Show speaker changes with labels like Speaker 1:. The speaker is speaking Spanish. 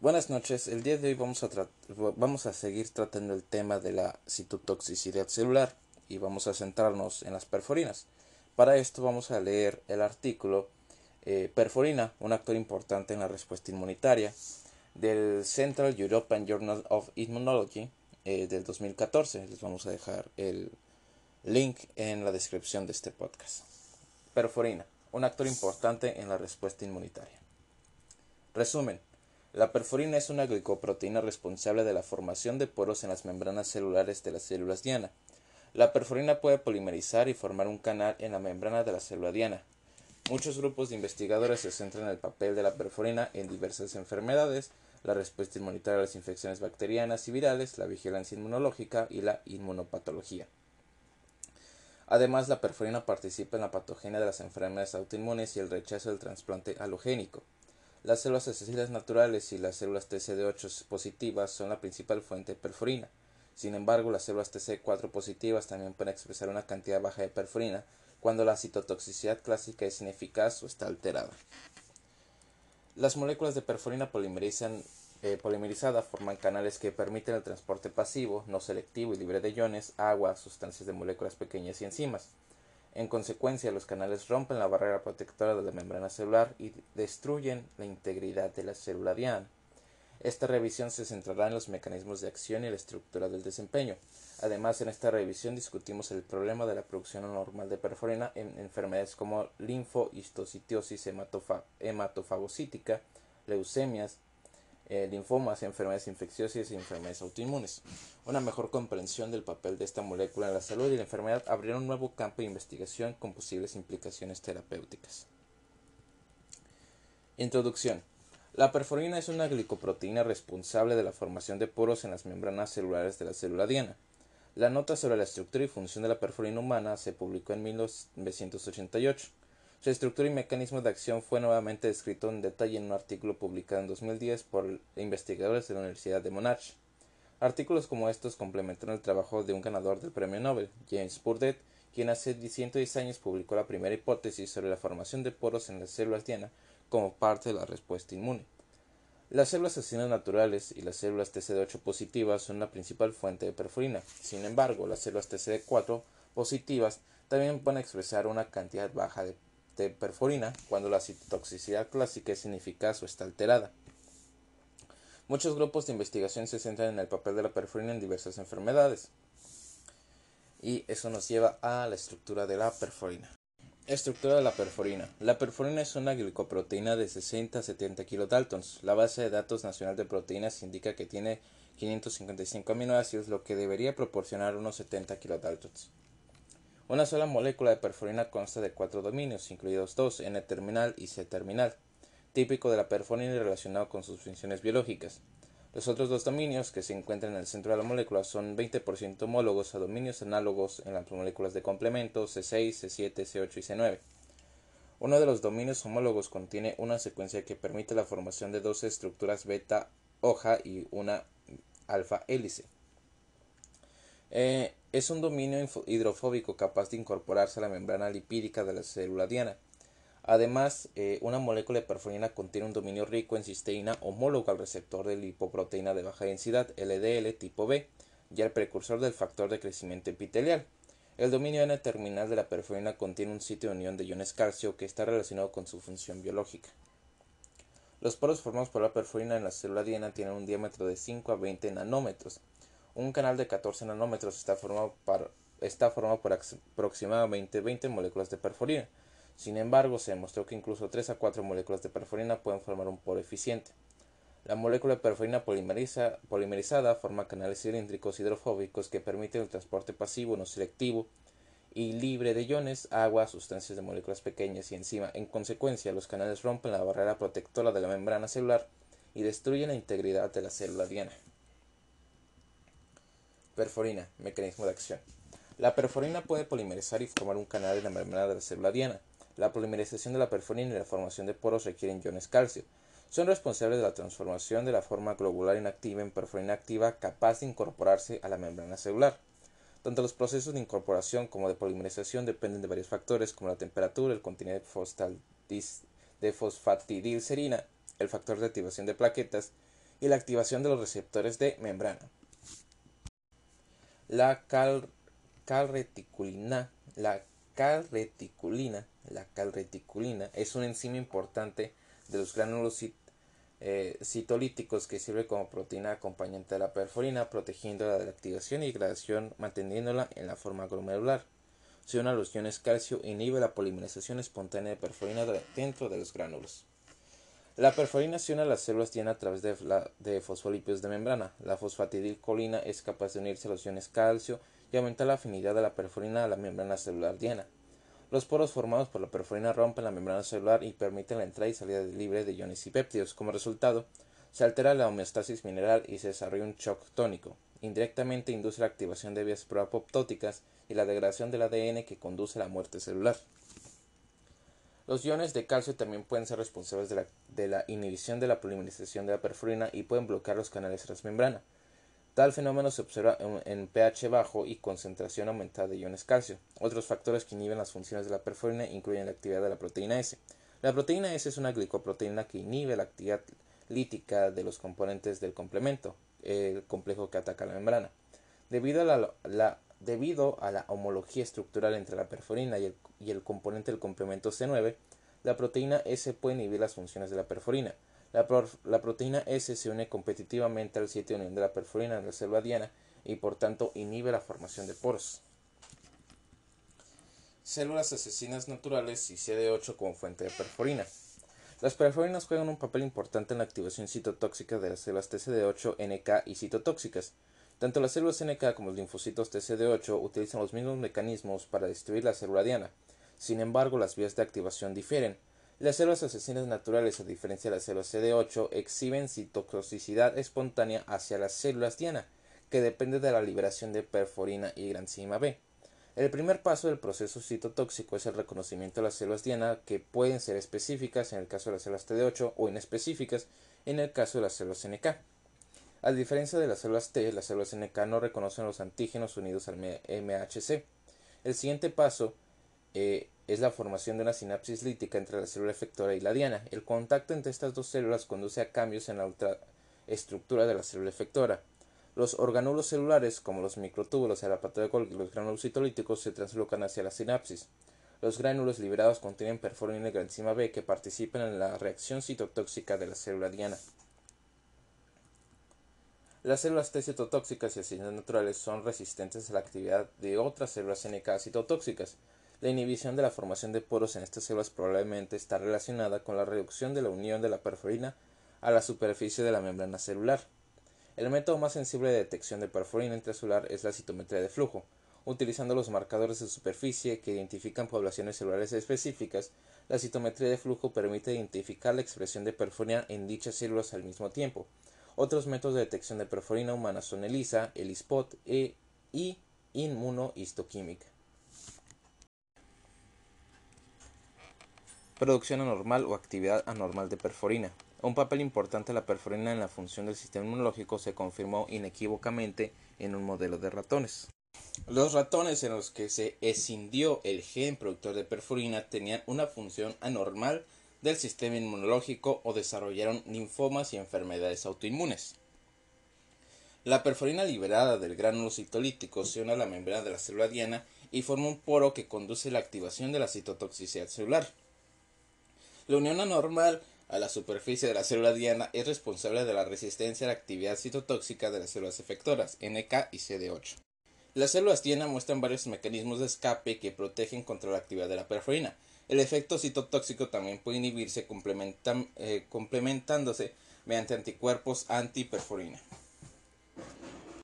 Speaker 1: Buenas noches, el día de hoy vamos a, vamos a seguir tratando el tema de la citotoxicidad celular y vamos a centrarnos en las perforinas. Para esto vamos a leer el artículo eh, Perforina, un actor importante en la respuesta inmunitaria, del Central European Journal of Immunology eh, del 2014. Les vamos a dejar el link en la descripción de este podcast. Perforina, un actor importante en la respuesta inmunitaria. Resumen. La perforina es una glicoproteína responsable de la formación de poros en las membranas celulares de las células diana. La perforina puede polimerizar y formar un canal en la membrana de la célula diana. Muchos grupos de investigadores se centran en el papel de la perforina en diversas enfermedades, la respuesta inmunitaria a las infecciones bacterianas y virales, la vigilancia inmunológica y la inmunopatología. Además, la perforina participa en la patogenia de las enfermedades autoinmunes y el rechazo del trasplante halogénico. Las células asesinas naturales y las células TCD8 positivas son la principal fuente de perforina. Sin embargo, las células TC4 positivas también pueden expresar una cantidad baja de perforina cuando la citotoxicidad clásica es ineficaz o está alterada. Las moléculas de perforina eh, polimerizada forman canales que permiten el transporte pasivo, no selectivo y libre de iones, agua, sustancias de moléculas pequeñas y enzimas. En consecuencia, los canales rompen la barrera protectora de la membrana celular y destruyen la integridad de la célula diana. Esta revisión se centrará en los mecanismos de acción y la estructura del desempeño. Además, en esta revisión discutimos el problema de la producción anormal de perforina en enfermedades como linfohistocitosis hematofagocítica, leucemias, eh, linfomas, enfermedades infecciosas y enfermedades autoinmunes. Una mejor comprensión del papel de esta molécula en la salud y la enfermedad abrirá un nuevo campo de investigación con posibles implicaciones terapéuticas. Introducción. La perforina es una glicoproteína responsable de la formación de poros en las membranas celulares de la célula diana. La nota sobre la estructura y función de la perforina humana se publicó en 1988. Su estructura y mecanismo de acción fue nuevamente descrito en detalle en un artículo publicado en 2010 por investigadores de la Universidad de Monash. Artículos como estos complementaron el trabajo de un ganador del premio Nobel, James Burdett, quien hace 110 años publicó la primera hipótesis sobre la formación de poros en las células diana como parte de la respuesta inmune. Las células asesinas naturales y las células TCD8 positivas son la principal fuente de perforina. Sin embargo, las células TCD4 positivas también pueden expresar una cantidad baja de perforina cuando la citotoxicidad clásica es ineficaz o está alterada. Muchos grupos de investigación se centran en el papel de la perforina en diversas enfermedades. Y eso nos lleva a la estructura de la perforina. Estructura de la perforina. La perforina es una glicoproteína de 60 a 70 kilodaltons. La base de datos nacional de proteínas indica que tiene 555 aminoácidos, lo que debería proporcionar unos 70 kilodaltons. Una sola molécula de perforina consta de cuatro dominios, incluidos dos N-terminal y C-terminal, típico de la perforina y relacionado con sus funciones biológicas. Los otros dos dominios que se encuentran en el centro de la molécula son 20% homólogos a dominios análogos en las moléculas de complemento C6, C7, C8 y C9. Uno de los dominios homólogos contiene una secuencia que permite la formación de dos estructuras beta hoja y una alfa hélice. Eh, es un dominio hidrofóbico capaz de incorporarse a la membrana lipídica de la célula diana. Además, eh, una molécula de perforina contiene un dominio rico en cisteína homólogo al receptor de lipoproteína de baja densidad LDL tipo B y al precursor del factor de crecimiento epitelial. El dominio N-terminal de la perforina contiene un sitio de unión de iones calcio que está relacionado con su función biológica. Los poros formados por la perforina en la célula diana tienen un diámetro de 5 a 20 nanómetros un canal de 14 nanómetros está formado, por aproximadamente 20 moléculas de perforina. Sin embargo, se demostró que incluso 3 a 4 moléculas de perforina pueden formar un poro eficiente. La molécula de perforina polimerizada forma canales cilíndricos hidrofóbicos que permiten el transporte pasivo no selectivo y libre de iones, agua, sustancias de moléculas pequeñas y enzima. En consecuencia, los canales rompen la barrera protectora de la membrana celular y destruyen la integridad de la célula diana. Perforina, mecanismo de acción. La perforina puede polimerizar y formar un canal en la membrana de la célula diana. La polimerización de la perforina y la formación de poros requieren iones calcio. Son responsables de la transformación de la forma globular inactiva en perforina activa capaz de incorporarse a la membrana celular. Tanto los procesos de incorporación como de polimerización dependen de varios factores como la temperatura, el contenido de fosfatidilcerina, el factor de activación de plaquetas y la activación de los receptores de membrana. La calreticulina, la calreticulina, la calreticulina es una enzima importante de los gránulos eh, citolíticos que sirve como proteína acompañante de la perforina, protegiéndola de la activación y degradación, manteniéndola en la forma glomerular. Si una los iones calcio inhibe la polimerización espontánea de perforina dentro de los gránulos. La perforina se une a las células diana a través de, de fosfolípidos de membrana. La fosfatidilcolina es capaz de unirse a los iones calcio y aumentar la afinidad de la perforina a la membrana celular diana. Los poros formados por la perforina rompen la membrana celular y permiten la entrada y salida libre de iones y péptidos. Como resultado, se altera la homeostasis mineral y se desarrolla un shock tónico. Indirectamente induce la activación de vías proapoptóticas y la degradación del ADN que conduce a la muerte celular. Los iones de calcio también pueden ser responsables de la, inhibición de la polimerización de la perforina y pueden bloquear los canales transmembrana. Tal fenómeno se observa en, pH bajo y concentración aumentada de iones calcio. Otros factores que inhiben las funciones de la perforina incluyen la actividad de la proteína S. La proteína S es una glicoproteína que inhibe la actividad lítica de los componentes del complemento, el complejo que ataca la membrana. Debido a la, debido a la homología estructural entre la perforina y el, componente del complemento C9, la proteína S puede inhibir las funciones de la perforina. La, proteína S se une competitivamente al sitio de unión de la perforina en la célula diana y por tanto inhibe la formación de poros. Células asesinas naturales y CD8 como fuente de perforina. Las perforinas juegan un papel importante en la activación citotóxica de las células TCD8, NK y citotóxicas. Tanto las células NK como los linfocitos TCD8 utilizan los mismos mecanismos para destruir la célula diana. Sin embargo, las vías de activación difieren. Las células asesinas naturales, a diferencia de las células CD8, exhiben citotoxicidad espontánea hacia las células diana, que depende de la liberación de perforina y granzima B. El primer paso del proceso citotóxico es el reconocimiento de las células diana que pueden ser específicas en el caso de las células TD8 o inespecíficas en el caso de las células NK. A diferencia de las células T, las células NK no reconocen los antígenos unidos al MHC. El siguiente paso eh, es la formación de una sinapsis lítica entre la célula efectora y la diana. El contacto entre estas dos células conduce a cambios en la ultraestructura de la célula efectora. Los organulos celulares, como los microtúbulos, el aparato de Golgi y los gránulos citolíticos, se translocan hacia la sinapsis. Los gránulos liberados contienen perforina y granzima B que participan en la reacción citotóxica de la célula diana. Las células T citotóxicas y asesinas naturales son resistentes a la actividad de otras células NK citotóxicas, la inhibición de la formación de poros en estas células probablemente está relacionada con la reducción de la unión de la perforina a la superficie de la membrana celular. El método más sensible de detección de perforina intracelular es la citometría de flujo. Utilizando los marcadores de superficie que identifican poblaciones celulares específicas, la citometría de flujo permite identificar la expresión de perforina en dichas células al mismo tiempo. Otros métodos de detección de perforina humana son ELISA, ELISPOT e, y inmunohistoquímica. Producción anormal o actividad anormal de perforina. Un papel importante de la perforina en la función del sistema inmunológico se confirmó inequívocamente en un modelo de ratones. Los ratones en los que se escindió el gen productor de perforina tenían una función anormal del sistema inmunológico o desarrollaron linfomas y enfermedades autoinmunes. La perforina liberada del gránulo citolítico se une a la membrana de la célula diana y forma un poro que conduce a la activación de la citotoxicidad celular. La unión anormal a la superficie de la célula diana es responsable de la resistencia a la actividad citotóxica de las células efectoras, NK y CD8. Las células diana muestran varios mecanismos de escape que protegen contra la actividad de la perforina. El efecto citotóxico también puede inhibirse eh, complementándose mediante anticuerpos antiperforina.